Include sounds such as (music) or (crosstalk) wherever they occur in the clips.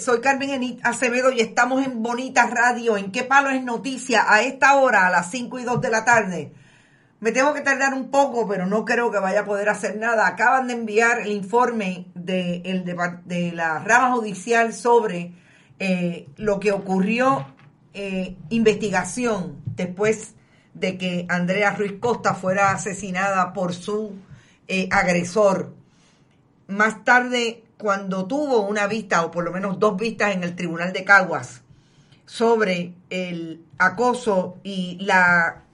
soy Carmen Acevedo y estamos en Bonita Radio. ¿En qué palo es noticia? A esta hora, a las 5 y 2 de la tarde. Me tengo que tardar un poco, pero no creo que vaya a poder hacer nada. Acaban de enviar el informe de, el de, la rama judicial sobre eh, lo que ocurrió, eh, investigación después de que Andrea Ruiz Costa fuera asesinada por su eh, agresor. Más tarde cuando tuvo una vista, o por lo menos dos vistas en el Tribunal de Caguas, sobre el acoso y la,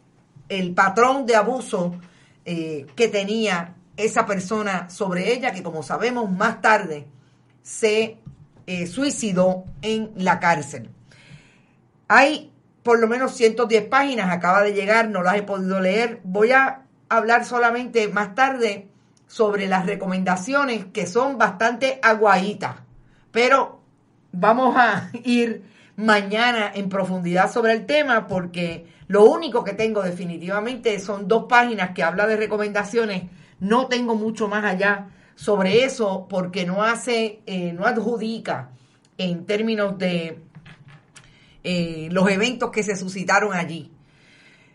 el patrón de abuso eh, que tenía esa persona sobre ella, que como sabemos más tarde se eh, suicidó en la cárcel. Hay por lo menos 110 páginas, acaba de llegar, no las he podido leer. Voy a hablar solamente más tarde sobre las recomendaciones que son bastante aguaditas, pero vamos a (laughs) ir mañana en profundidad sobre el tema porque lo único que tengo definitivamente son dos páginas que habla de recomendaciones, no tengo mucho más allá sobre eso porque no hace, eh, no adjudica en términos de eh, los eventos que se suscitaron allí.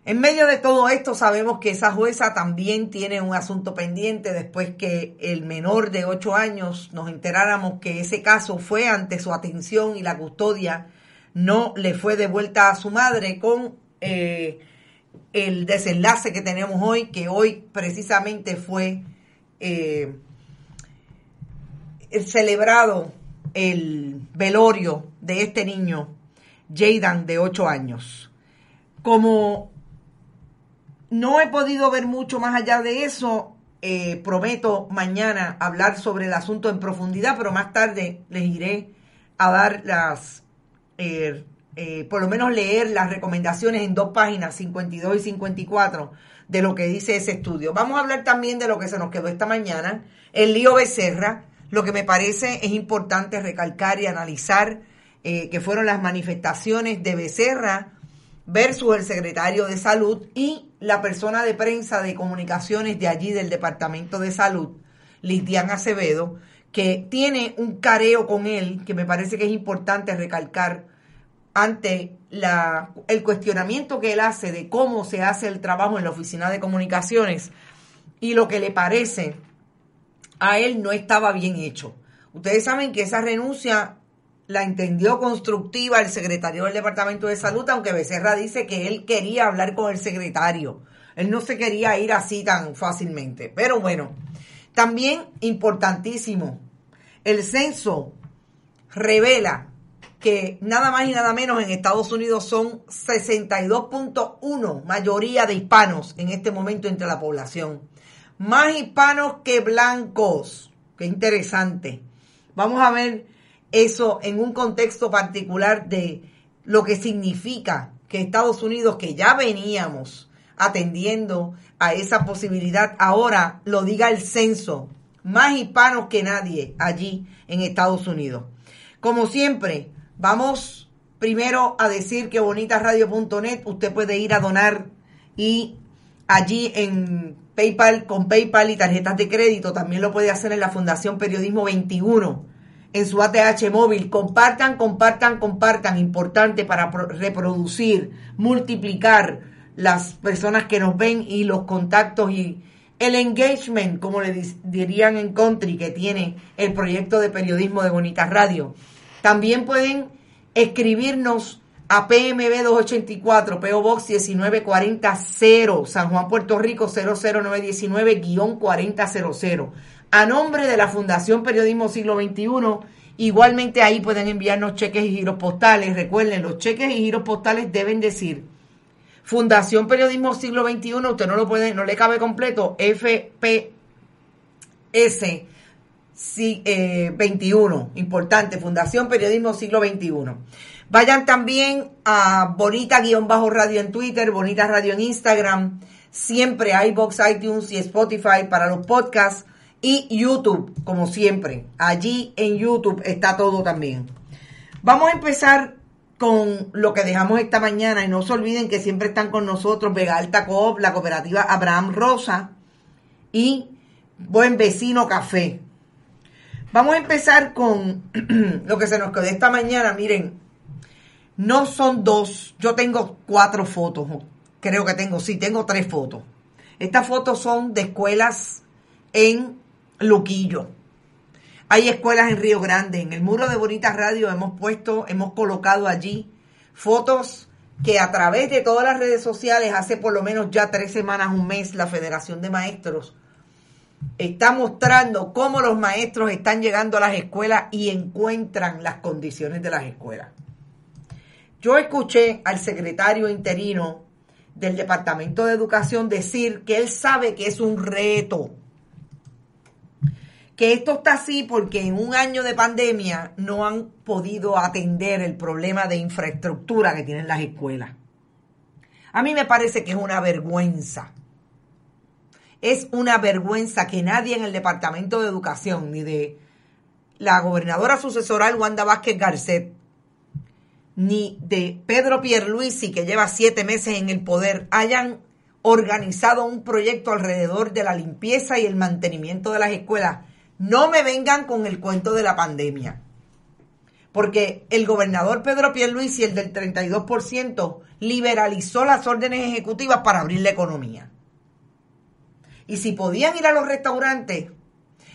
En medio de todo esto sabemos que esa jueza también tiene un asunto pendiente después que el menor de 8 años nos enteráramos que ese caso fue ante su atención y la custodia no le fue devuelta a su madre con eh, el desenlace que tenemos hoy, que hoy precisamente fue eh, celebrado el velorio de este niño, Jadan, de 8 años. Como no he podido ver mucho más allá de eso. Eh, prometo mañana hablar sobre el asunto en profundidad, pero más tarde les iré a dar las, eh, eh, por lo menos leer las recomendaciones en dos páginas, 52 y 54, de lo que dice ese estudio. Vamos a hablar también de lo que se nos quedó esta mañana, el lío Becerra. Lo que me parece es importante recalcar y analizar que fueron las manifestaciones de Becerra versus el secretario de salud y la persona de prensa de comunicaciones de allí del Departamento de Salud, Lidian Acevedo, que tiene un careo con él que me parece que es importante recalcar ante la, el cuestionamiento que él hace de cómo se hace el trabajo en la oficina de comunicaciones y lo que le parece a él no estaba bien hecho. Ustedes saben que esa renuncia la entendió constructiva el secretario del Departamento de Salud, aunque Becerra dice que él quería hablar con el secretario. Él no se quería ir así tan fácilmente. Pero bueno, también importantísimo, el censo revela que nada más y nada menos en Estados Unidos son 62.1 mayoría de hispanos en este momento entre la población. Más hispanos que blancos. Qué interesante. Vamos a ver eso en un contexto particular de lo que significa que Estados Unidos, que ya veníamos atendiendo a esa posibilidad, ahora lo diga el censo, más hispanos que nadie allí en Estados Unidos. Como siempre, vamos primero a decir que bonitasradio.net usted puede ir a donar y allí en PayPal, con PayPal y tarjetas de crédito, también lo puede hacer en la Fundación Periodismo 21 en su ATH móvil. Compartan, compartan, compartan. Importante para reproducir, multiplicar las personas que nos ven y los contactos y el engagement, como le dirían en country, que tiene el proyecto de periodismo de Bonitas Radio. También pueden escribirnos a PMB 284, PO Box 1940, San Juan, Puerto Rico 00919-4000 a nombre de la Fundación Periodismo Siglo XXI. Igualmente ahí pueden enviarnos cheques y giros postales. Recuerden, los cheques y giros postales deben decir Fundación Periodismo Siglo XXI. Usted no lo puede, no le cabe completo. FPS 21. Eh, Importante. Fundación Periodismo Siglo XXI. Vayan también a Bonita-Radio en Twitter, Bonita Radio en Instagram. Siempre hay iTunes y Spotify para los podcasts y YouTube, como siempre. Allí en YouTube está todo también. Vamos a empezar con lo que dejamos esta mañana y no se olviden que siempre están con nosotros Vega Alta Coop, la cooperativa Abraham Rosa y Buen Vecino Café. Vamos a empezar con (clears throat) lo que se nos quedó esta mañana. Miren, no son dos, yo tengo cuatro fotos, creo que tengo, sí, tengo tres fotos. Estas fotos son de escuelas en Luquillo. Hay escuelas en Río Grande. En el muro de Bonita Radio hemos puesto, hemos colocado allí fotos que a través de todas las redes sociales, hace por lo menos ya tres semanas, un mes, la Federación de Maestros está mostrando cómo los maestros están llegando a las escuelas y encuentran las condiciones de las escuelas. Yo escuché al secretario interino del Departamento de Educación decir que él sabe que es un reto, que esto está así porque en un año de pandemia no han podido atender el problema de infraestructura que tienen las escuelas. A mí me parece que es una vergüenza es una vergüenza que nadie en el Departamento de Educación, ni de la gobernadora sucesoral Wanda Vázquez Garcet, ni de Pedro Pierluisi, que lleva siete meses en el poder, hayan organizado un proyecto alrededor de la limpieza y el mantenimiento de las escuelas. No me vengan con el cuento de la pandemia. Porque el gobernador Pedro Pierluisi, el del 32%, liberalizó las órdenes ejecutivas para abrir la economía. Y si podían ir a los restaurantes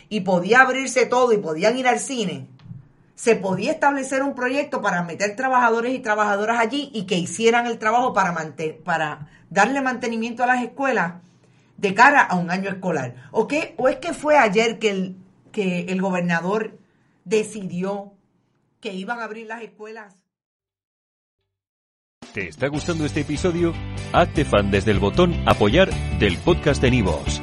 y podía abrirse todo y podían ir al cine, se podía establecer un proyecto para meter trabajadores y trabajadoras allí y que hicieran el trabajo para, darle mantenimiento a las escuelas de cara a un año escolar. ¿O, qué? ¿O es que fue ayer que el, que el gobernador decidió que iban a abrir las escuelas? ¿Te está gustando este episodio? Hazte fan desde el botón apoyar del podcast de Nivos.